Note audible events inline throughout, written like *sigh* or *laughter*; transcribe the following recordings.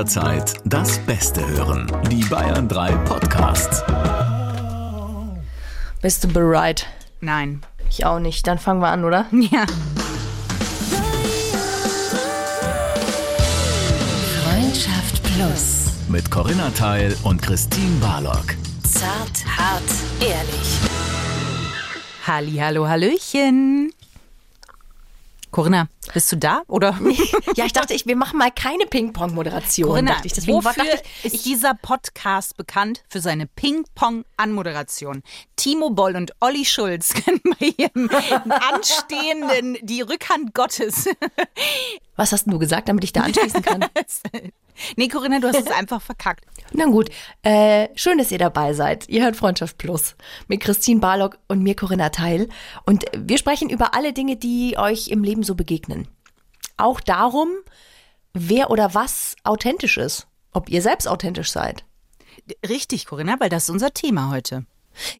jederzeit das Beste hören. Die Bayern 3 Podcasts. Bist du bereit? Nein. Ich auch nicht. Dann fangen wir an, oder? *laughs* Ja. Freundschaft Plus. Mit Corinna Teil und Christine Barlock. Zart, hart, ehrlich. Halli, hallo, hallöchen. Corinna, bist du da oder? *laughs* Ja, ich dachte, ich, wir machen mal keine Ping-Pong-Moderation. Corinna, dachte ich. Deswegen war- wofür dachte ich, ist dieser Podcast bekannt? Für seine Ping-Pong-Anmoderation. Timo Boll und Olli Schulz *laughs* können bei ihrem anstehenden Die Rückhand Gottes. *laughs* was hast du gesagt, damit ich da anschließen kann? nee, Corinna, du hast es einfach verkackt. Na gut, äh, schön, dass ihr dabei seid. Ihr hört Freundschaft Plus mit Christine Barlock und mir Corinna Teil. Und wir sprechen über alle Dinge, die euch im Leben so begegnen. Auch darum, wer oder was authentisch ist. Ob ihr selbst authentisch seid. Richtig, Corinna, weil das ist unser Thema heute.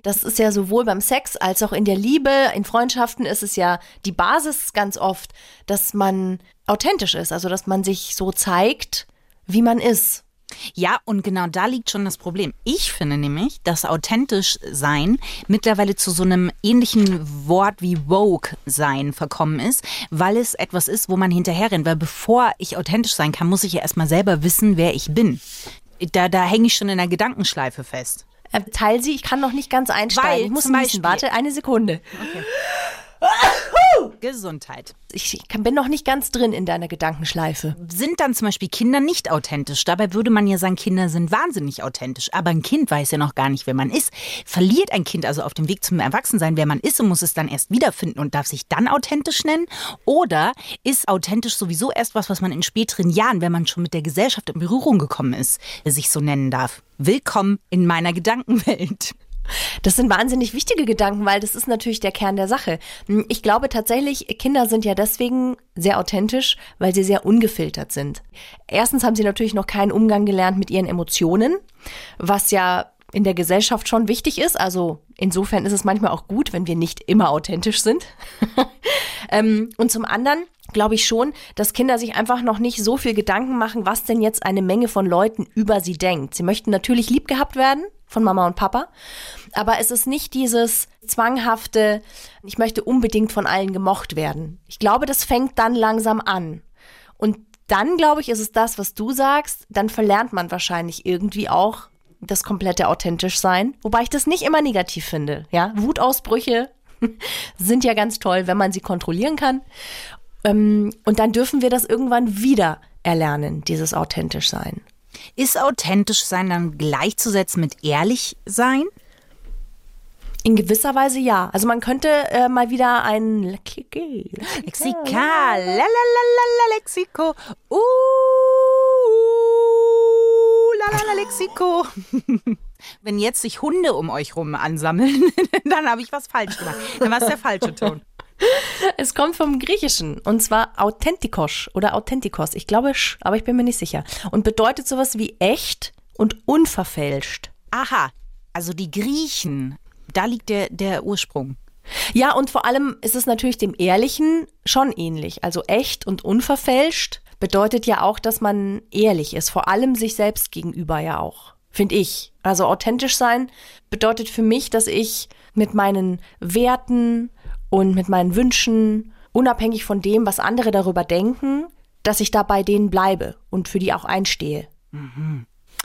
Das ist ja sowohl beim Sex als auch in der Liebe, in Freundschaften ist es ja die Basis ganz oft, dass man authentisch ist, also dass man sich so zeigt, wie man ist. Ja, und genau da liegt schon das Problem. Ich finde nämlich, dass authentisch sein mittlerweile zu so einem ähnlichen Wort wie Vogue sein verkommen ist, weil es etwas ist, wo man hinterherrennt. Weil bevor ich authentisch sein kann, muss ich ja erstmal selber wissen, wer ich bin. Da, da hänge ich schon in der Gedankenschleife fest. Äh, Teil sie, ich kann noch nicht ganz einsteigen. Weil ich muss niesen. Beispiel- Warte eine Sekunde. Gesundheit. Ich bin noch nicht ganz drin in deiner Gedankenschleife. Sind dann zum Beispiel Kinder nicht authentisch? Dabei würde man ja sagen, Kinder sind wahnsinnig authentisch. Aber ein Kind weiß ja noch gar nicht, wer man ist. Verliert ein Kind also auf dem Weg zum Erwachsensein, wer man ist und muss es dann erst wiederfinden und darf sich dann authentisch nennen? Oder ist authentisch sowieso erst was, was man in späteren Jahren, wenn man schon mit der Gesellschaft in Berührung gekommen ist, sich so nennen darf? Willkommen in meiner Gedankenwelt. Das sind wahnsinnig wichtige Gedanken, weil das ist natürlich der Kern der Sache. Hm, Ich glaube tatsächlich, Kinder sind ja deswegen sehr authentisch, weil sie sehr ungefiltert sind. Erstens haben sie natürlich noch keinen Umgang gelernt mit ihren Emotionen, was ja in der Gesellschaft schon wichtig ist. Also insofern ist es manchmal auch gut, wenn wir nicht immer authentisch sind. *laughs* ähm, und zum anderen glaube ich schon, dass Kinder sich einfach noch nicht so viel Gedanken machen, was denn jetzt eine Menge von Leuten über sie denkt. Sie möchten natürlich lieb gehabt werden von Mama und Papa, aber es ist nicht dieses zwanghafte, ich möchte unbedingt von allen gemocht werden. Ich glaube, das fängt dann langsam an. Und dann, glaube ich, ist es das, was du sagst, dann verlernt man wahrscheinlich irgendwie auch das komplette authentisch sein, wobei ich das nicht immer negativ finde, ja? Wutausbrüche *laughs* sind ja ganz toll, wenn man sie kontrollieren kann. Ähm, und dann dürfen wir das irgendwann wieder erlernen, dieses authentisch sein. Ist authentisch sein dann gleichzusetzen mit ehrlich sein? In gewisser Weise ja. Also man könnte äh, mal wieder ein Lexika, la Lexiko. Uh, la la la Lexiko. *laughs* Wenn jetzt sich Hunde um euch rum ansammeln, *laughs* dann habe ich was falsch gemacht. Dann war es der falsche Ton. *laughs* Es kommt vom Griechischen und zwar authentikos oder authentikos. Ich glaube, sch, aber ich bin mir nicht sicher. Und bedeutet sowas wie echt und unverfälscht. Aha, also die Griechen, da liegt der, der Ursprung. Ja, und vor allem ist es natürlich dem Ehrlichen schon ähnlich. Also echt und unverfälscht bedeutet ja auch, dass man ehrlich ist. Vor allem sich selbst gegenüber ja auch. Finde ich. Also authentisch sein bedeutet für mich, dass ich mit meinen Werten und mit meinen Wünschen, unabhängig von dem, was andere darüber denken, dass ich da bei denen bleibe und für die auch einstehe.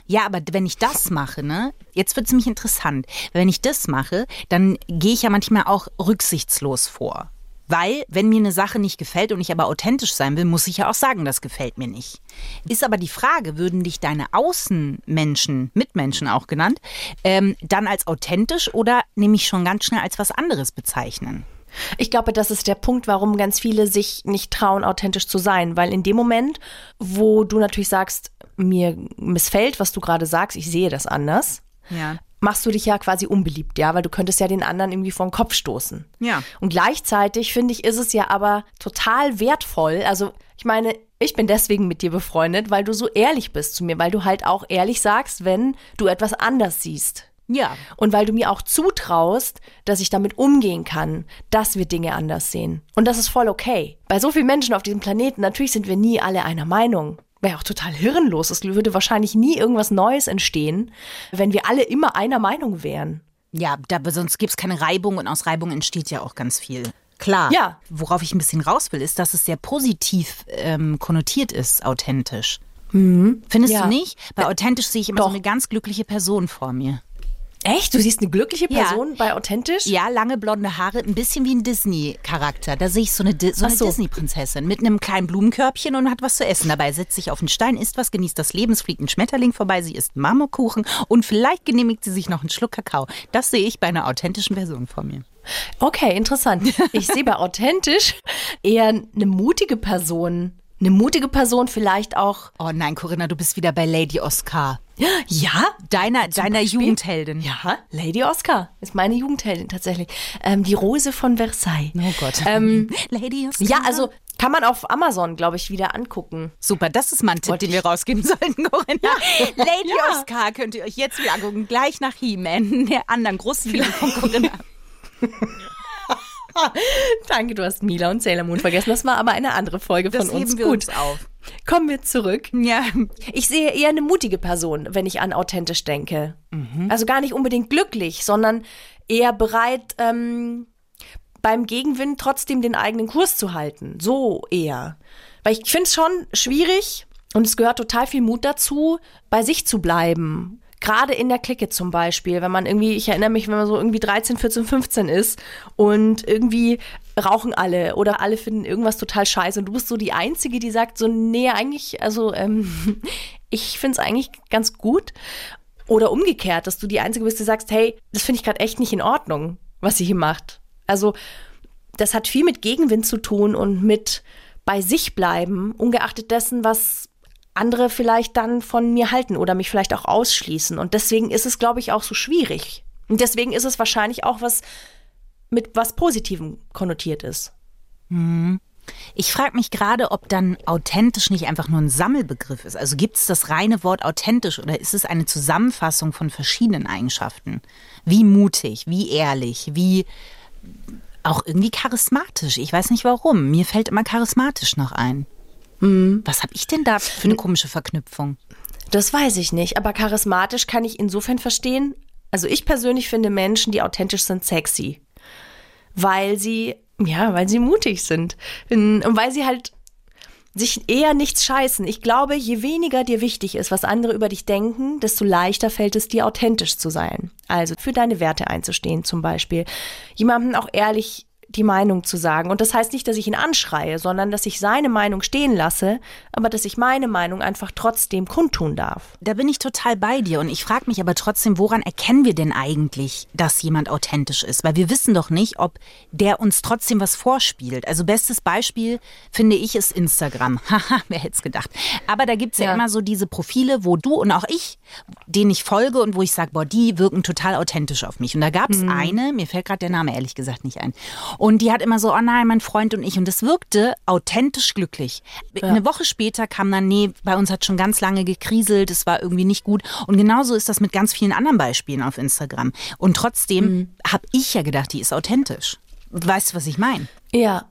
Ja, aber wenn ich das mache, ne, jetzt wird es nämlich interessant. Wenn ich das mache, dann gehe ich ja manchmal auch rücksichtslos vor. Weil, wenn mir eine Sache nicht gefällt und ich aber authentisch sein will, muss ich ja auch sagen, das gefällt mir nicht. Ist aber die Frage, würden dich deine Außenmenschen, Mitmenschen auch genannt, ähm, dann als authentisch oder nämlich schon ganz schnell als was anderes bezeichnen? Ich glaube, das ist der Punkt, warum ganz viele sich nicht trauen, authentisch zu sein. Weil in dem Moment, wo du natürlich sagst, mir missfällt, was du gerade sagst, ich sehe das anders, Ja. machst du dich ja quasi unbeliebt, ja, weil du könntest ja den anderen irgendwie vor den Kopf stoßen. Ja. Und gleichzeitig finde ich, ist es ja aber total wertvoll. Also, ich meine, ich bin deswegen mit dir befreundet, weil du so ehrlich bist zu mir, weil du halt auch ehrlich sagst, wenn du etwas anders siehst. Ja. Und weil du mir auch zutraust, dass ich damit umgehen kann, dass wir Dinge anders sehen. Und das ist voll okay. Bei so vielen Menschen auf diesem Planeten, natürlich sind wir nie alle einer Meinung. wäre auch total hirnlos. Es würde wahrscheinlich nie irgendwas Neues entstehen, wenn wir alle immer einer Meinung wären. Ja, da, sonst gibt es keine Reibung und aus Reibung entsteht ja auch ganz viel. Klar. Ja. Worauf ich ein bisschen raus will, ist, dass es sehr positiv ähm, konnotiert ist, authentisch. Findest Ja. du nicht? Bei authentisch sehe ich immer Doch. so eine ganz glückliche Person vor mir. Echt? Du siehst eine glückliche Ja. Person bei authentisch? Ja, lange blonde Haare, ein bisschen wie ein Disney-Charakter. Da sehe ich so eine, Di- so eine so. Disney-Prinzessin mit einem kleinen Blumenkörbchen und hat was zu essen. Dabei setzt sich auf einen Stein, isst was, genießt das Leben, es fliegt ein Schmetterling vorbei, sie isst Marmorkuchen und vielleicht genehmigt sie sich noch einen Schluck Kakao. Das sehe ich bei einer authentischen Person vor mir. Okay, interessant. Ich sehe bei authentisch eher eine mutige Person. Eine mutige Person vielleicht auch. Oh nein, Corinna, du bist wieder bei Lady Oscar. Ja? Deiner, deiner Beispiel? Jugendheldin. Ja, Lady Oscar ist meine Jugendheldin tatsächlich. Ähm, die Rose von Versailles. Oh Gott. Ähm, Lady Oscar. ja, also kann man auf Amazon, glaube ich, wieder angucken. Super, das ist mal ein Tipp, Wollte den wir rausgeben *laughs* sollten, Corinna. Lady Ja. Oscar könnt ihr euch jetzt wieder angucken, gleich nach He-Man, der anderen großen Liebe von Corinna. *laughs* *laughs* Danke, du hast Mila und Sailor Moon vergessen. Das war aber eine andere Folge Das von uns. Gut, uns auf. Kommen wir zurück. Ja. Ich sehe eher eine mutige Person, wenn ich an authentisch denke. Also gar nicht unbedingt glücklich, sondern eher bereit, ähm, beim Gegenwind trotzdem den eigenen Kurs zu halten. So eher. Weil ich finde es schon schwierig und es gehört total viel Mut dazu, bei sich zu bleiben. Gerade in der Clique zum Beispiel, wenn man irgendwie, ich erinnere mich, wenn man so irgendwie 13, 14, 15 ist und irgendwie rauchen alle oder alle finden irgendwas total scheiße und du bist so die Einzige, die sagt so, nee, eigentlich, also ähm, *laughs* ich finde es eigentlich ganz gut. Oder umgekehrt, dass du die Einzige bist, die sagst, hey, das finde ich gerade echt nicht in Ordnung, was sie hier macht. Also das hat viel mit Gegenwind zu tun und mit bei sich bleiben, ungeachtet dessen, was andere vielleicht dann von mir halten oder mich vielleicht auch ausschließen. Und deswegen ist es, glaube ich, auch so schwierig. Und deswegen ist es wahrscheinlich auch was mit was Positivem konnotiert ist. Ich frage mich gerade, ob dann authentisch nicht einfach nur ein Sammelbegriff ist. Also gibt es das reine Wort authentisch oder ist es eine Zusammenfassung von verschiedenen Eigenschaften? Wie mutig, wie ehrlich, wie auch irgendwie charismatisch. Ich weiß nicht warum. Mir fällt immer charismatisch noch ein. Was habe ich denn da für eine komische Verknüpfung? Das weiß ich nicht, aber charismatisch kann ich insofern verstehen. Also ich persönlich finde Menschen, die authentisch sind, sexy. Weil sie, ja, weil sie mutig sind. Und weil sie halt sich eher nichts scheißen. Ich glaube, je weniger dir wichtig ist, was andere über dich denken, desto leichter fällt es dir, authentisch zu sein. Also für deine Werte einzustehen zum Beispiel. Jemandem auch ehrlich die Meinung zu sagen. Und das heißt nicht, dass ich ihn anschreie, sondern dass ich seine Meinung stehen lasse, aber dass ich meine Meinung einfach trotzdem kundtun darf. Da bin ich total bei dir und ich frage mich aber trotzdem, woran erkennen wir denn eigentlich, dass jemand authentisch ist? Weil wir wissen doch nicht, ob der uns trotzdem was vorspielt. Also bestes Beispiel finde ich ist Instagram. *laughs* Haha, wer hätte es gedacht. Aber da gibt's ja, Ja. immer so diese Profile, wo du und auch ich, denen ich folge und wo ich sage, boah, die wirken total authentisch auf mich. Und da gab's eine, mir fällt gerade der Name ehrlich gesagt nicht ein. Und die hat immer so, oh nein, mein Freund und ich. Und das wirkte authentisch glücklich. Eine Woche später kam dann, nee, bei uns hat schon ganz lange gekriselt, es war irgendwie nicht gut. Und genauso ist das mit ganz vielen anderen Beispielen auf Instagram. Und trotzdem habe ich ja gedacht, die ist authentisch. Weißt du, was ich meine? Ja,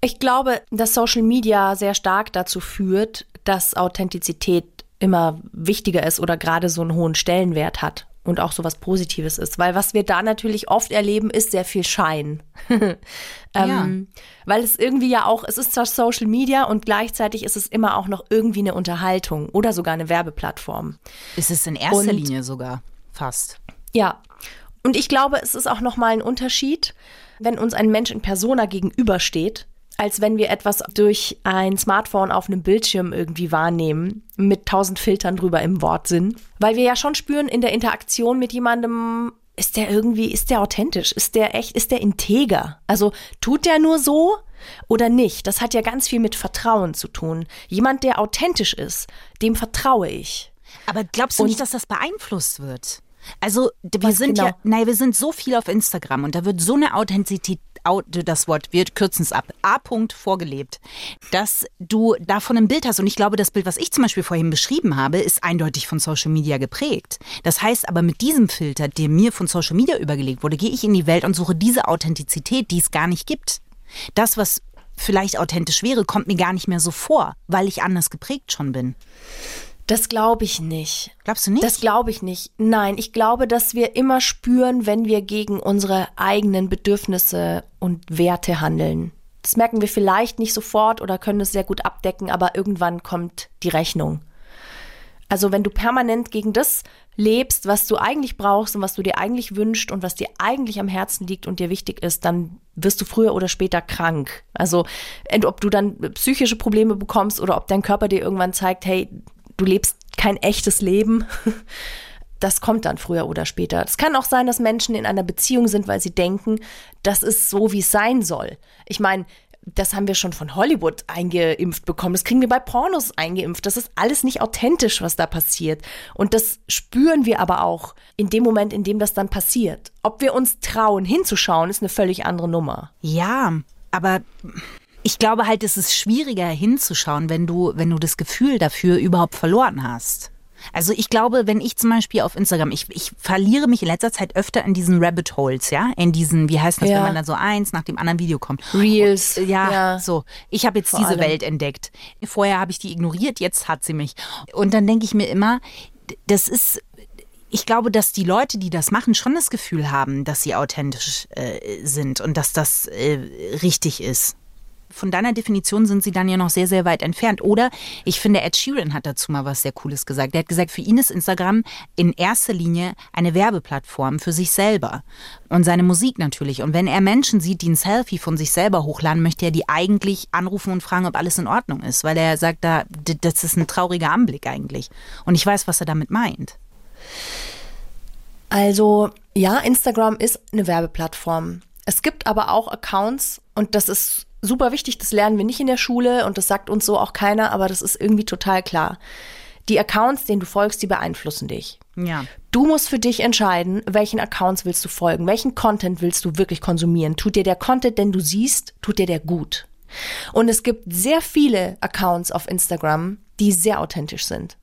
ich glaube, dass Social Media sehr stark dazu führt, dass Authentizität immer wichtiger ist oder gerade so einen hohen Stellenwert hat und auch so was Positives ist. Weil was wir da natürlich oft erleben, ist sehr viel Schein. *laughs* ähm, Weil es irgendwie ja auch, es ist zwar Social Media und gleichzeitig ist es immer auch noch irgendwie eine Unterhaltung oder sogar eine Werbeplattform. Ist es in erster Und- Linie sogar fast. Ja. Und ich glaube, es ist auch nochmal ein Unterschied, wenn uns ein Mensch in Persona gegenübersteht, als wenn wir etwas durch ein Smartphone auf einem Bildschirm irgendwie wahrnehmen, mit tausend Filtern drüber im Wortsinn. Weil wir ja schon spüren, in der Interaktion mit jemandem, ist der irgendwie, ist der authentisch, ist der echt, ist der integer? Also tut der nur so oder nicht? Das hat ja ganz viel mit Vertrauen zu tun. Jemand, der authentisch ist, dem vertraue ich. Aber glaubst du Und- nicht, dass das beeinflusst wird? Also wir Was sind genau? ja, nein, wir sind so viel auf Instagram und da wird so eine Authentizität, au- das Wort wird kürzens ab, A-Punkt vorgelebt, dass du davon ein Bild hast. Und ich glaube, das Bild, was ich zum Beispiel vorhin beschrieben habe, ist eindeutig von Social Media geprägt. Das heißt aber mit diesem Filter, der mir von Social Media übergelegt wurde, gehe ich in die Welt und suche diese Authentizität, die es gar nicht gibt. Das, was vielleicht authentisch wäre, kommt mir gar nicht mehr so vor, weil ich anders geprägt schon bin. Das glaube ich nicht. Glaubst du nicht? Das glaube ich nicht. Nein, ich glaube, dass wir immer spüren, wenn wir gegen unsere eigenen Bedürfnisse und Werte handeln. Das merken wir vielleicht nicht sofort oder können es sehr gut abdecken, aber irgendwann kommt die Rechnung. Also wenn du permanent gegen das lebst, was du eigentlich brauchst und was du dir eigentlich wünschst und was dir eigentlich am Herzen liegt und dir wichtig ist, dann wirst du früher oder später krank. Also ob du dann psychische Probleme bekommst oder ob dein Körper dir irgendwann zeigt, hey, du lebst kein echtes Leben. Das kommt dann früher oder später. Es kann auch sein, dass Menschen in einer Beziehung sind, weil sie denken, das ist so, wie es sein soll. Ich meine, das haben wir schon von Hollywood eingeimpft bekommen. Das kriegen wir bei Pornos eingeimpft. Das ist alles nicht authentisch, was da passiert. Und das spüren wir aber auch in dem Moment, in dem das dann passiert. Ob wir uns trauen, hinzuschauen, ist eine völlig andere Nummer. Ja, aber ich glaube halt, es ist schwieriger hinzuschauen, wenn du, wenn du das Gefühl dafür überhaupt verloren hast. Also ich glaube, wenn ich zum Beispiel auf Instagram, ich, ich verliere mich in letzter Zeit öfter in diesen Rabbit Holes, ja, in diesen, wie heißt das, Ja. wenn man dann so eins nach dem anderen Video kommt. Reels, Und, ja, ja. so. Ich habe jetzt Vor diese allem. Welt entdeckt. Vorher habe ich die ignoriert, jetzt hat sie mich. Und dann denke ich mir immer, das ist ich glaube, dass die Leute, die das machen, schon das Gefühl haben, dass sie authentisch äh, sind und dass das äh, richtig ist. Von deiner Definition sind sie dann ja noch sehr, sehr weit entfernt. Oder ich finde, Ed Sheeran hat dazu mal was sehr Cooles gesagt. Er hat gesagt, für ihn ist Instagram in erster Linie eine Werbeplattform für sich selber und seine Musik natürlich. Und wenn er Menschen sieht, die ein Selfie von sich selber hochladen, möchte er die eigentlich anrufen und fragen, ob alles in Ordnung ist. Weil er sagt, da, das ist ein trauriger Anblick eigentlich. Und ich weiß, was er damit meint. Also ja, Instagram ist eine Werbeplattform. Es gibt aber auch Accounts und das ist super wichtig, das lernen wir nicht in der Schule und das sagt uns so auch keiner, aber das ist irgendwie total klar. Die Accounts, denen du folgst, die beeinflussen dich. Ja. Du musst für dich entscheiden, welchen Accounts willst du folgen, welchen Content willst du wirklich konsumieren. Tut dir der Content, den du siehst, tut dir der gut. Und es gibt sehr viele Accounts auf Instagram, die sehr authentisch sind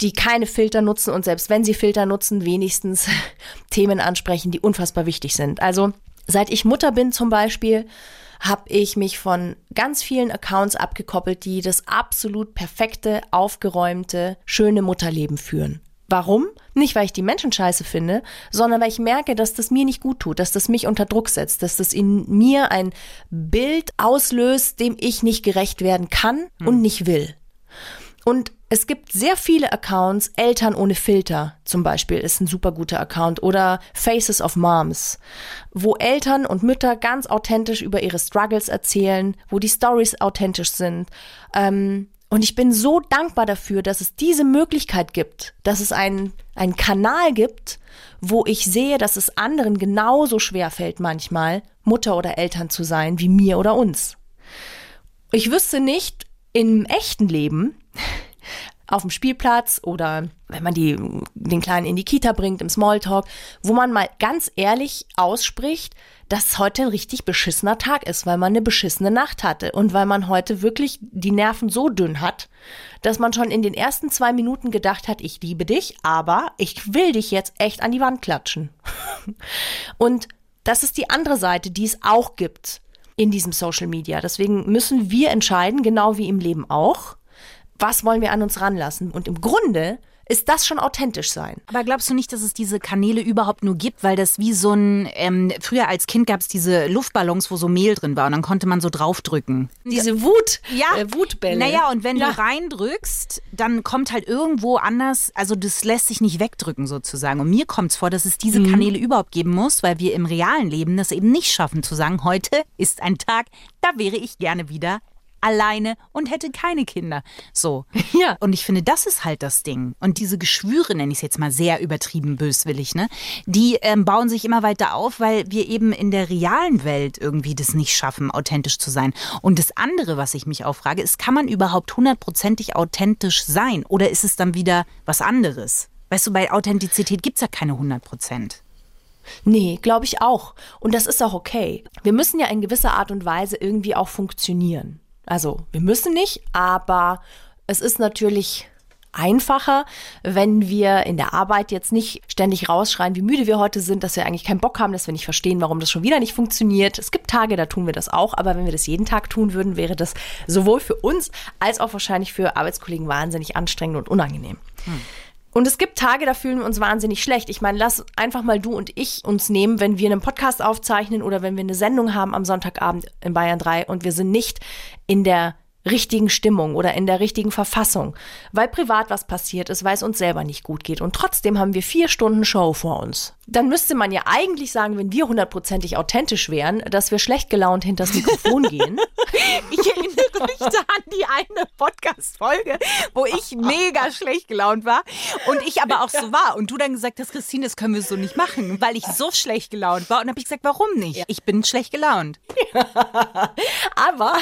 die keine Filter nutzen und selbst wenn sie Filter nutzen, wenigstens *laughs* Themen ansprechen, die unfassbar wichtig sind. Also seit ich Mutter bin zum Beispiel, habe ich mich von ganz vielen Accounts abgekoppelt, die das absolut perfekte, aufgeräumte, schöne Mutterleben führen. Warum? Nicht, weil ich die Menschen scheiße finde, sondern weil ich merke, dass das mir nicht gut tut, dass das mich unter Druck setzt, dass das in mir ein Bild auslöst, dem ich nicht gerecht werden kann und nicht will. Und es gibt sehr viele Accounts, Eltern ohne Filter zum Beispiel ist ein super guter Account oder Faces of Moms, wo Eltern und Mütter ganz authentisch über ihre Struggles erzählen, wo die Stories authentisch sind. Ähm, und ich bin so dankbar dafür, dass es diese Möglichkeit gibt, dass es einen, einen Kanal gibt, wo ich sehe, dass es anderen genauso schwer fällt manchmal, Mutter oder Eltern zu sein, wie mir oder uns. Ich wüsste nicht im echten Leben, auf dem Spielplatz oder wenn man die, den Kleinen in die Kita bringt, im Smalltalk, wo man mal ganz ehrlich ausspricht, dass heute ein richtig beschissener Tag ist, weil man eine beschissene Nacht hatte und weil man heute wirklich die Nerven so dünn hat, dass man schon in den ersten zwei Minuten gedacht hat, ich liebe dich, aber ich will dich jetzt echt an die Wand klatschen. *laughs* Und das ist die andere Seite, die es auch gibt in diesem Social Media. Deswegen müssen wir entscheiden, genau wie im Leben auch, was wollen wir an uns ranlassen. Und im Grunde ist das schon authentisch sein. Aber glaubst du nicht, dass es diese Kanäle überhaupt nur gibt, weil das wie so ein, ähm, früher als Kind gab es diese Luftballons, wo so Mehl drin war und dann konnte man so draufdrücken. Diese Wut, äh, Wutbälle. Naja, und wenn Ja. du reindrückst, dann kommt halt irgendwo anders, also das lässt sich nicht wegdrücken sozusagen. Und mir kommt es vor, dass es diese Mhm. Kanäle überhaupt geben muss, weil wir im realen Leben das eben nicht schaffen zu sagen, heute ist ein Tag, da wäre ich gerne wieder alleine und hätte keine Kinder. So. *laughs* Ja. Und ich finde, das ist halt das Ding. Und diese Geschwüre, nenne ich es jetzt mal sehr übertrieben böswillig, ne? Die ähm, bauen sich immer weiter auf, weil wir eben in der realen Welt irgendwie das nicht schaffen, authentisch zu sein. Und das andere, was ich mich auch frage, ist, kann man überhaupt hundertprozentig authentisch sein? Oder ist es dann wieder was anderes? Weißt du, bei Authentizität gibt's ja keine 100 Prozent. Nee, glaube ich auch. Und das ist auch okay. Wir müssen ja in gewisser Art und Weise irgendwie auch funktionieren. Also, wir müssen nicht, aber es ist natürlich einfacher, wenn wir in der Arbeit jetzt nicht ständig rausschreien, wie müde wir heute sind, dass wir eigentlich keinen Bock haben, dass wir nicht verstehen, warum das schon wieder nicht funktioniert. Es gibt Tage, da tun wir das auch, aber wenn wir das jeden Tag tun würden, wäre das sowohl für uns als auch wahrscheinlich für Arbeitskollegen wahnsinnig anstrengend und unangenehm. Hm. Und es gibt Tage, da fühlen wir uns wahnsinnig schlecht. Ich meine, lass einfach mal du und ich uns nehmen, wenn wir einen Podcast aufzeichnen oder wenn wir eine Sendung haben am Sonntagabend in Bayern 3 und wir sind nicht in der richtigen Stimmung oder in der richtigen Verfassung, weil privat was passiert ist, weil es uns selber nicht gut geht. Und trotzdem haben wir vier Stunden Show vor uns. Dann müsste man ja eigentlich sagen, wenn wir hundertprozentig authentisch wären, dass wir schlecht gelaunt hinter das Mikrofon *laughs* gehen. Ich erinnere mich da an die eine Podcast-Folge, wo ich mega schlecht gelaunt war und ich aber auch so war. Und du dann gesagt hast, Christine, das können wir so nicht machen, weil ich so schlecht gelaunt war. Und habe ich gesagt, warum nicht? Ich bin schlecht gelaunt. *laughs* aber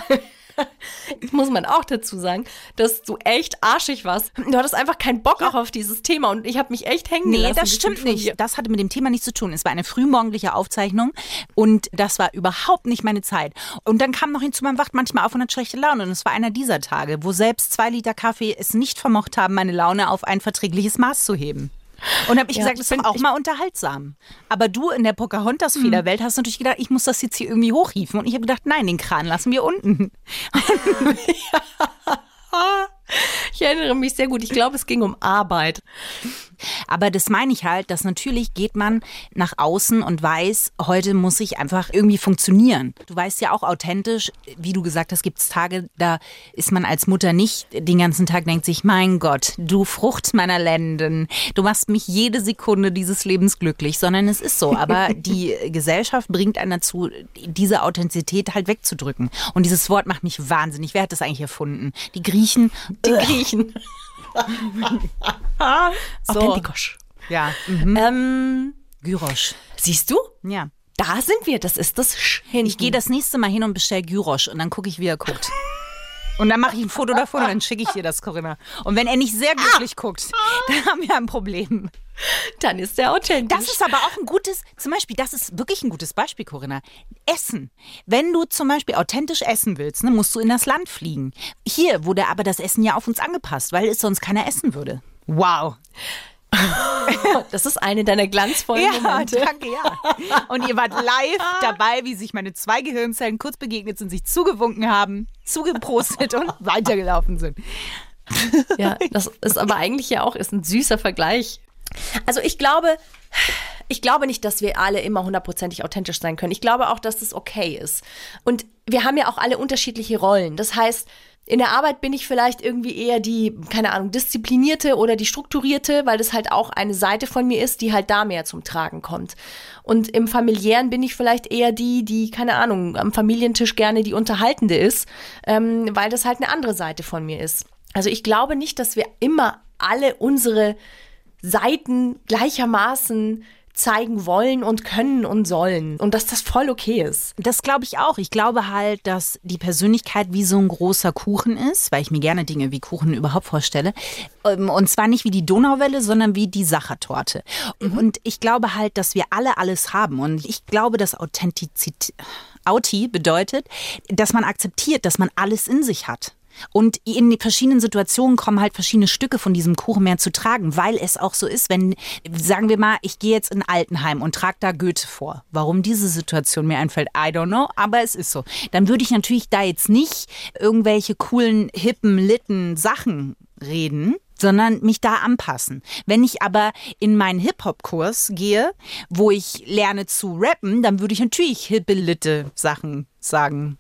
*laughs* muss man auch dazu sagen, dass du echt arschig warst. Du hattest einfach keinen Bock auch auf dieses Thema und ich habe mich echt hängen Nee, gelassen. das stimmt nicht. Das hatte mit dem Thema nichts zu tun. Es war eine frühmorgendliche Aufzeichnung und das war überhaupt nicht meine Zeit. Und dann kam noch hinzu, man wacht manchmal auf und hat schlechte Laune. Und es war einer dieser Tage, wo selbst zwei Liter Kaffee es nicht vermocht haben, meine Laune auf ein verträgliches Maß zu heben. Und habe ich Ja, gesagt, das ist auch mal unterhaltsam. Aber du in der Pocahontas-Federwelt hast natürlich gedacht, ich muss das jetzt hier irgendwie hochhieven. Und ich habe gedacht, nein, den Kran lassen wir unten. *laughs* *laughs* Ich erinnere mich sehr gut. Ich glaube, es ging um Arbeit. Aber das meine ich halt, dass natürlich geht man nach außen und weiß, heute muss ich einfach irgendwie funktionieren. Du weißt ja auch authentisch, wie du gesagt hast, gibt es Tage, da ist man als Mutter nicht den ganzen Tag, denkt sich, mein Gott, du Frucht meiner Lenden, du machst mich jede Sekunde dieses Lebens glücklich, sondern es ist so. Aber *laughs* die Gesellschaft bringt einen dazu, diese Authentizität halt wegzudrücken. Und dieses Wort macht mich wahnsinnig. Wer hat das eigentlich erfunden? Die Griechen. Die *laughs* Griechen. *laughs* So. Authentikosch. Ja. Mhm. Ähm, Gyrosch. siehst du? Ja. Da sind wir. Das ist das Sch hinten. Ich gehe das nächste Mal hin und bestell Gyrosch und dann gucke ich, wie er guckt. *laughs* Und dann mache ich ein Foto davon und dann schicke ich dir das, Corinna. Und wenn er nicht sehr glücklich guckt, *laughs* dann haben wir ein Problem. Dann ist der authentisch. Das ist aber auch ein gutes, zum Beispiel, das ist wirklich ein gutes Beispiel, Corinna. Essen. Wenn du zum Beispiel authentisch essen willst, ne, musst du in das Land fliegen. Hier wurde aber das Essen ja auf uns angepasst, weil es sonst keiner essen würde. Wow. *laughs* das ist eine deiner glanzvollen Ja, Momente. danke, ja. Und ihr wart live *laughs* dabei, wie sich meine zwei Gehirnzellen kurz begegnet sind, sich zugewunken haben, zugeprostet und *laughs* weitergelaufen sind. Ja, das ist aber eigentlich ja auch ist ein süßer Vergleich. Also ich glaube, ich glaube nicht, dass wir alle immer hundertprozentig authentisch sein können. Ich glaube auch, dass das okay ist. Und wir haben ja auch alle unterschiedliche Rollen. Das heißt, in der Arbeit bin ich vielleicht irgendwie eher die, keine Ahnung, disziplinierte oder die strukturierte, weil das halt auch eine Seite von mir ist, die halt da mehr zum Tragen kommt. Und im familiären bin ich vielleicht eher die, die, keine Ahnung, am Familientisch gerne die unterhaltende ist, ähm, weil das halt eine andere Seite von mir ist. Also ich glaube nicht, dass wir immer alle unsere Seiten gleichermaßen zeigen wollen und können und sollen und dass das voll okay ist. Das glaube ich auch. Ich glaube halt, dass die Persönlichkeit wie so ein großer Kuchen ist, weil ich mir gerne Dinge wie Kuchen überhaupt vorstelle. Ähm, Und zwar nicht wie die Donauwelle, sondern wie die Sachertorte. Und ich glaube halt, dass wir alle alles haben. Und ich glaube, dass Authentizität, Auti bedeutet, dass man akzeptiert, dass man alles in sich hat. Und in verschiedenen Situationen kommen halt verschiedene Stücke von diesem Kuchen mehr zu tragen, weil es auch so ist, wenn, sagen wir mal, ich gehe jetzt in Altenheim und trage da Goethe vor. Warum diese Situation mir einfällt, I don't know, aber es ist so. Dann würde ich natürlich da jetzt nicht irgendwelche coolen, hippen, litten Sachen reden, sondern mich da anpassen. Wenn ich aber in meinen Hip-Hop-Kurs gehe, wo ich lerne zu rappen, dann würde ich natürlich hippe, litte Sachen sagen.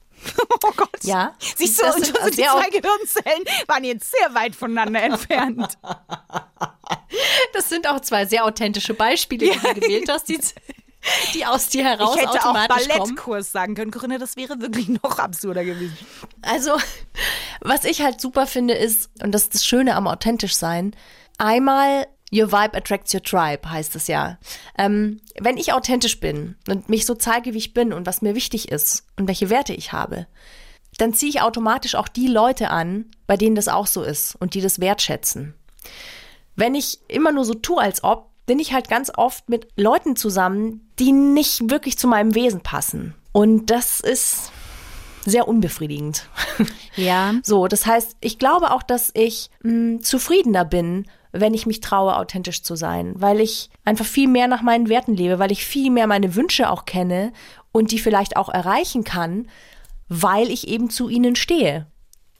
Oh Gott. Ja. Siehst du, Das und sind unsere sehr zwei Gehirnzellen waren jetzt sehr weit voneinander entfernt. *laughs* Das sind auch zwei sehr authentische Beispiele, die du gewählt hast, die, die aus dir heraus ich hätte auch automatisch kommen. Ballettkurs sagen können, Corinna, das wäre wirklich noch absurder gewesen. Also, was ich halt super finde, ist, und das ist das Schöne am authentisch sein, einmal Your Vibe attracts your tribe, heißt es ja. Ähm, wenn ich authentisch bin und mich so zeige, wie ich bin und was mir wichtig ist und welche Werte ich habe, dann ziehe ich automatisch auch die Leute an, bei denen das auch so ist und die das wertschätzen. Wenn ich immer nur so tue, als ob, bin ich halt ganz oft mit Leuten zusammen, die nicht wirklich zu meinem Wesen passen. Und das ist sehr unbefriedigend. Ja. *laughs* So, das heißt, ich glaube auch, dass ich mh, zufriedener bin, wenn ich mich traue, authentisch zu sein, weil ich einfach viel mehr nach meinen Werten lebe, weil ich viel mehr meine Wünsche auch kenne und die vielleicht auch erreichen kann, weil ich eben zu ihnen stehe.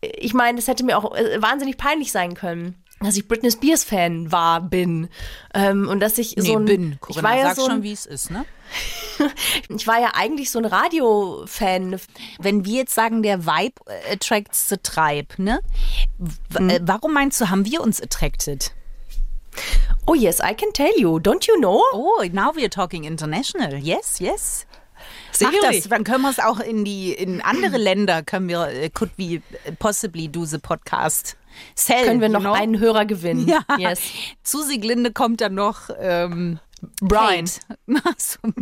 Ich meine, es hätte mir auch äh, wahnsinnig peinlich sein können, dass ich Britney Spears Fan war, bin ähm, und dass ich so ein bin. ich Corinna, war ja sag so schon, ein, wie es ist, ne? *laughs* ich war ja eigentlich so ein Radio-Fan. Wenn wir jetzt sagen, der Vibe äh, attracts the tribe, ne? W äh, warum meinst du, haben wir uns attracted? Oh yes, I can tell you. Don't you know? Oh, now we're talking international. Yes, yes. Mach das, dann können wir es auch in die in andere Länder können wir äh, could we possibly do the podcast. Sell, Können wir noch know? einen Hörer gewinnen? Ja. Yes. Zu Sieglinde kommt dann noch ähm, Brian.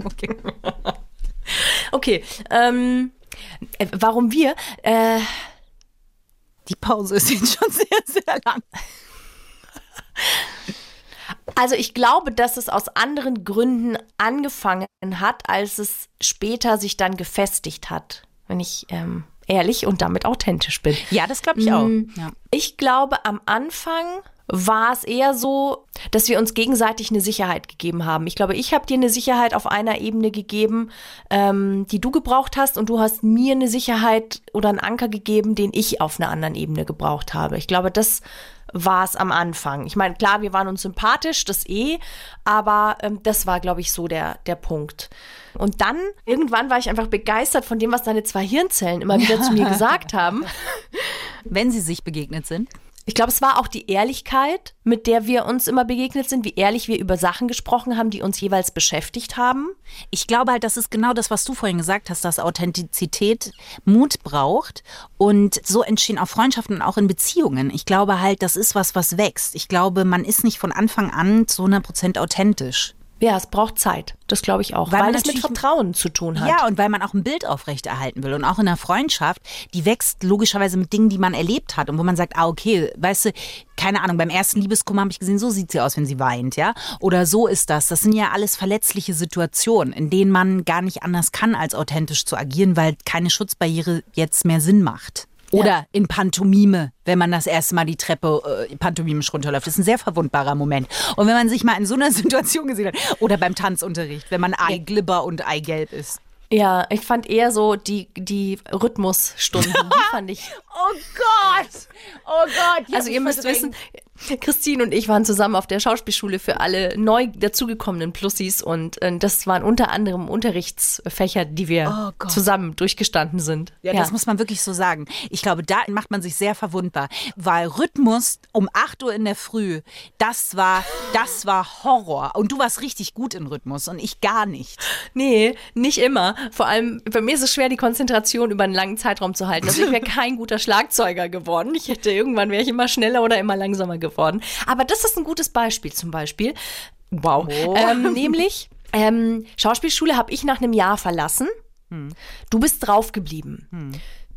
Okay. *laughs* Okay. Ähm, äh, warum wir? Äh, Die Pause *laughs* ist jetzt schon sehr, sehr lang. Also ich glaube, dass es aus anderen Gründen angefangen hat, als es später sich dann gefestigt hat. Wenn ich ähm, ehrlich und damit authentisch bin. Ja, das glaube ich auch. Mm, Ja. Ich glaube, am Anfang war es eher so, dass wir uns gegenseitig eine Sicherheit gegeben haben. Ich glaube, ich habe dir eine Sicherheit auf einer Ebene gegeben, ähm, die du gebraucht hast, und du hast mir eine Sicherheit oder einen Anker gegeben, den ich auf einer anderen Ebene gebraucht habe. Ich glaube, das war es am Anfang. Ich meine, klar, wir waren uns sympathisch, das eh, aber ähm, das war, glaube ich, so der, der Punkt. Und dann, irgendwann war ich einfach begeistert von dem, was deine zwei Hirnzellen immer wieder zu mir gesagt haben. Wenn sie sich begegnet sind. Ich glaube, es war auch die Ehrlichkeit, mit der wir uns immer begegnet sind, wie ehrlich wir über Sachen gesprochen haben, die uns jeweils beschäftigt haben. Ich glaube halt, das ist genau das, was du vorhin gesagt hast, dass Authentizität Mut braucht. Und so entstehen auch Freundschaften und auch in Beziehungen. Ich glaube halt, das ist was, was wächst. Ich glaube, man ist nicht von Anfang an zu 100 Prozent authentisch. Ja, es braucht Zeit. Das glaube ich auch, Weil weil, man es mit Vertrauen zu tun hat. Ja, und weil man auch ein Bild aufrechterhalten will. Und auch in einer Freundschaft, die wächst logischerweise mit Dingen, die man erlebt hat. Und wo man sagt, ah, okay, weißt du, keine Ahnung, beim ersten Liebeskummer habe ich gesehen, so sieht sie aus, wenn sie weint, ja. Oder so ist das. Das sind ja alles verletzliche Situationen, in denen man gar nicht anders kann, als authentisch zu agieren, weil keine Schutzbarriere jetzt mehr Sinn macht. Oder in Pantomime, wenn man das erste Mal die Treppe äh, pantomimisch runterläuft. Das ist ein sehr verwundbarer Moment. Und wenn man sich mal in so einer *laughs* Situation gesehen hat, oder beim Tanzunterricht, wenn man Eiglibber und Eigelb ist. Ja, ich fand eher so die, die Rhythmusstunden, die *laughs* fand ich. Oh Gott! Oh Gott! Also ihr müsst wissen, Christine und ich waren zusammen auf der Schauspielschule für alle neu dazugekommenen Plussis und äh, das waren unter anderem Unterrichtsfächer, die wir Oh zusammen durchgestanden sind. Ja, das muss man wirklich so sagen. Ich glaube, da macht man sich sehr verwundbar, weil Rhythmus um 8 Uhr in der Früh, das war, das war Horror. Und du warst richtig gut in Rhythmus und ich gar nicht. Nee, nicht immer. Vor allem, bei mir ist es schwer, die Konzentration über einen langen Zeitraum zu halten. Also ich wäre *laughs* kein guter Schlagzeuger geworden. Ich hätte irgendwann wäre ich immer schneller oder immer langsamer geworden. Aber das ist ein gutes Beispiel zum Beispiel. Wow. Ähm, nämlich, ähm, Schauspielschule habe ich nach einem Jahr verlassen. Du bist drauf geblieben.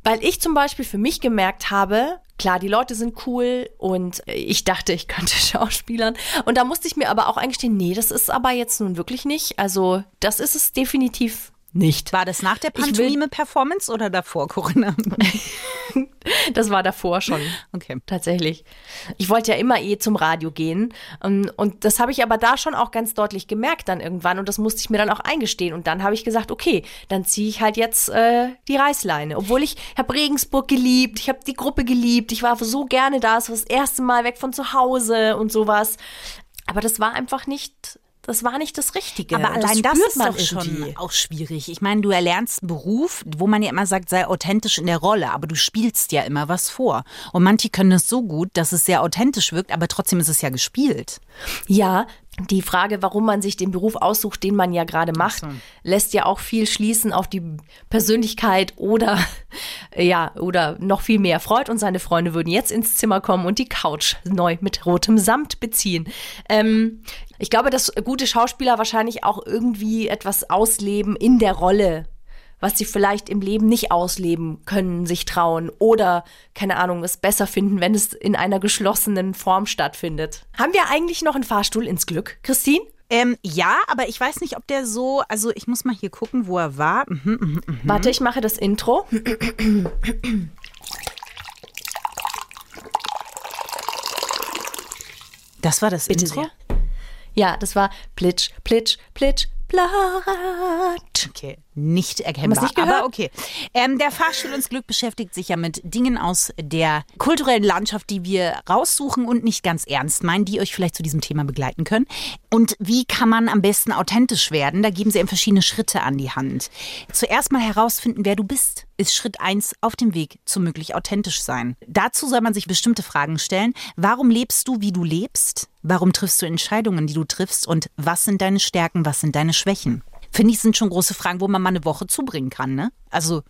Weil ich zum Beispiel für mich gemerkt habe, klar, die Leute sind cool und ich dachte, ich könnte *laughs* Schauspielern. Und da musste ich mir aber auch eingestehen, nee, das ist aber jetzt nun wirklich nicht. Also, das ist es definitiv nicht. War das nach der Pantomime-Performance oder davor, Corinna? *laughs* Das war davor schon. Okay. Tatsächlich. Ich wollte ja immer eh zum Radio gehen. Ähm, Und das habe ich aber da schon auch ganz deutlich gemerkt dann irgendwann. Und das musste ich mir dann auch eingestehen. Und dann habe ich gesagt, okay, dann ziehe ich halt jetzt äh, die Reißleine. Obwohl ich habe Regensburg geliebt, ich habe die Gruppe geliebt, ich war so gerne da, es war das erste Mal weg von zu Hause und sowas. Aber das war einfach nicht, das war nicht das Richtige. Aber allein das, spürt ist doch schon auch schwierig. Ich meine, du erlernst einen Beruf, wo man ja immer sagt, sei authentisch in der Rolle, aber du spielst ja immer was vor. Und manche können das so gut, dass es sehr authentisch wirkt, aber trotzdem ist es ja gespielt. Ja, die Frage, warum man sich den Beruf aussucht, den man ja gerade macht, lässt ja auch viel schließen auf die Persönlichkeit oder *laughs* ja, oder noch viel mehr. Freud und seine Freunde würden jetzt ins Zimmer kommen und die Couch neu mit rotem Samt beziehen. Ähm, ich glaube, dass gute Schauspieler wahrscheinlich auch irgendwie etwas ausleben in der Rolle, was sie vielleicht im Leben nicht ausleben können, sich trauen oder, keine Ahnung, es besser finden, wenn es in einer geschlossenen Form stattfindet. Haben wir eigentlich noch einen Fahrstuhl ins Glück, Christine? Ähm, ja, aber ich weiß nicht, ob der so, also ich muss mal hier gucken, wo er war. Mhm, mhm, mhm. Warte, ich mache das Intro. Das war das Bitte Intro? sehr. Ja, das war Plitsch, Plitsch, Plitsch, Platt. Okay, nicht erkennbar. nicht aber okay. Ähm, der Fahrstuhl ins Glück beschäftigt sich ja mit Dingen aus der kulturellen Landschaft, die wir raussuchen und nicht ganz ernst meinen, die euch vielleicht zu diesem Thema begleiten können. Und wie kann man am besten authentisch werden? Da geben sie eben verschiedene Schritte an die Hand. Zuerst mal herausfinden, wer du bist, ist Schritt eins auf dem Weg zu möglich authentisch sein. Dazu soll man sich bestimmte Fragen stellen. Warum lebst du, wie du lebst? Warum triffst du Entscheidungen, die du triffst? Und was sind deine Stärken, was sind deine Schwächen? Finde ich, sind schon große Fragen, wo man mal eine Woche zubringen kann, ne? Also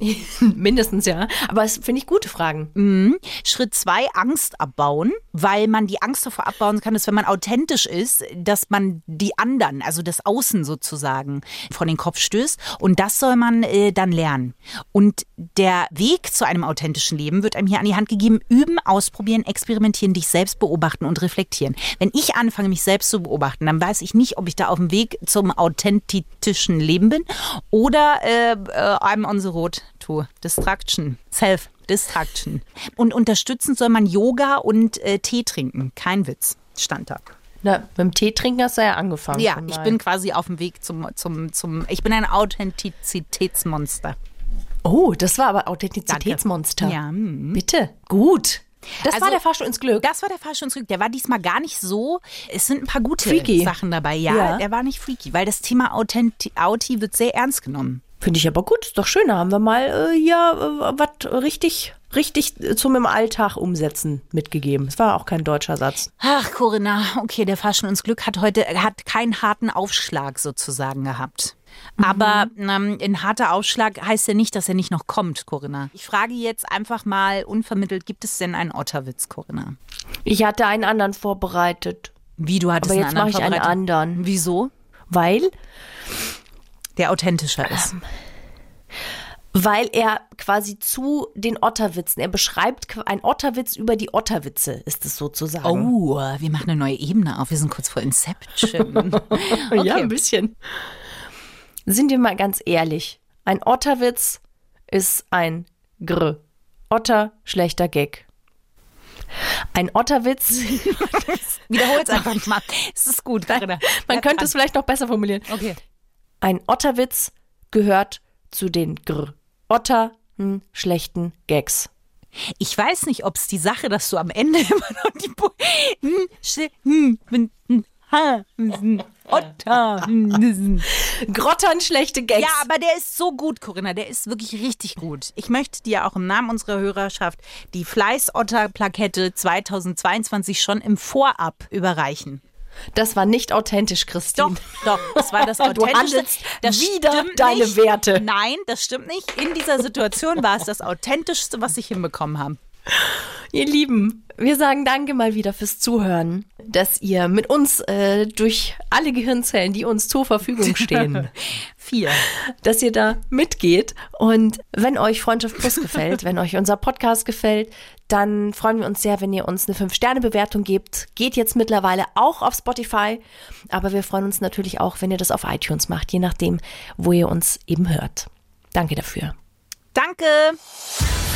*laughs* Mindestens, ja. Aber es finde ich gute Fragen. Mhm. Schritt zwei, Angst abbauen, weil man die Angst davor abbauen kann, dass wenn man authentisch ist, dass man die anderen, also das Außen sozusagen, vor den Kopf stößt. Und das soll man äh, dann lernen. Und der Weg zu einem authentischen Leben wird einem hier an die Hand gegeben. Üben, ausprobieren, experimentieren, dich selbst beobachten und reflektieren. Wenn ich anfange, mich selbst zu beobachten, dann weiß ich nicht, ob ich da auf dem Weg zum authentischen Leben bin oder äh, äh, I'm on the road to Distraction. Self-Distraction. Und unterstützend soll man Yoga und äh, Tee trinken. Kein Witz. Stand da. Na, mit dem Tee trinken hast du ja angefangen. Ja, ich bin quasi auf dem Weg zum, zum, zum, ich bin ein Authentizitätsmonster. Oh, das war aber Authentizitätsmonster. Ja, mm. Bitte. Gut. Das Also- war der Fahrstuhl ins Glück. Das war der Fahrstuhl zurück. Der war diesmal gar nicht so. Es sind ein paar gute Freaky. Sachen dabei. Ja, Ja. der war nicht freaky, weil das Thema Authenti Auti wird sehr ernst genommen. Finde ich aber gut. Ist doch schön. Da haben wir mal äh, hier äh, was richtig, richtig zum im Alltag umsetzen mitgegeben. Es war auch kein deutscher Satz. Ach, Corinna, okay, der Fahrstuhl ins Glück hat heute hat keinen harten Aufschlag sozusagen gehabt. Aber ähm, ein harter Aufschlag heißt ja nicht, dass er nicht noch kommt, Corinna. Ich frage jetzt einfach mal unvermittelt, gibt es denn einen Otterwitz, Corinna? Ich hatte einen anderen vorbereitet. Wie du hattest Aber einen jetzt mache ich einen anderen. Wieso? Weil, Der authentischer ist. weil er quasi zu den Otterwitzen, er beschreibt ein Otterwitz über die Otterwitze, ist es sozusagen. Oh, wir machen eine neue Ebene auf. Wir sind kurz vor Inception. *laughs* Ja, ein bisschen. Sind wir mal ganz ehrlich. Ein Otterwitz ist ein Gr. Otter, schlechter Gag. Ein Otterwitz, *laughs* *laughs* Wiederhol es einfach mal. Es ist gut, Corinna. man könnte es vielleicht noch besser formulieren. Okay. Ein Otterwitz gehört zu den Gr. Otter, schlechten Gags. Ich weiß nicht, ob es die Sache, dass du am Ende *laughs* immer noch die Bo hm, hm, hm, ha, Otter. Grottern, schlechte Gags. Ja, aber der ist so gut, Corinna. Der ist wirklich richtig gut. Ich möchte dir auch im Namen unserer Hörerschaft die Fleiß-Otter-Plakette 2022 schon im Vorab überreichen. Das war nicht authentisch, Christine. Doch, doch, das war das *laughs* Authentische. handelst das stimmt deine nicht. Werte. Nein, das stimmt nicht. In dieser Situation war es das Authentischste, was ich hinbekommen habe. Ihr Lieben, wir sagen danke mal wieder fürs Zuhören, dass ihr mit uns äh, durch alle Gehirnzellen, die uns zur Verfügung stehen, *laughs* Vier. dass ihr da mitgeht. Und wenn euch Freundschaft Plus *laughs* gefällt, wenn euch unser Podcast gefällt, dann freuen wir uns sehr, wenn ihr uns eine 5-Sterne-Bewertung gebt. Geht jetzt mittlerweile auch auf Spotify, aber wir freuen uns natürlich auch, wenn ihr das auf iTunes macht, je nachdem, wo ihr uns eben hört. Danke dafür. Danke.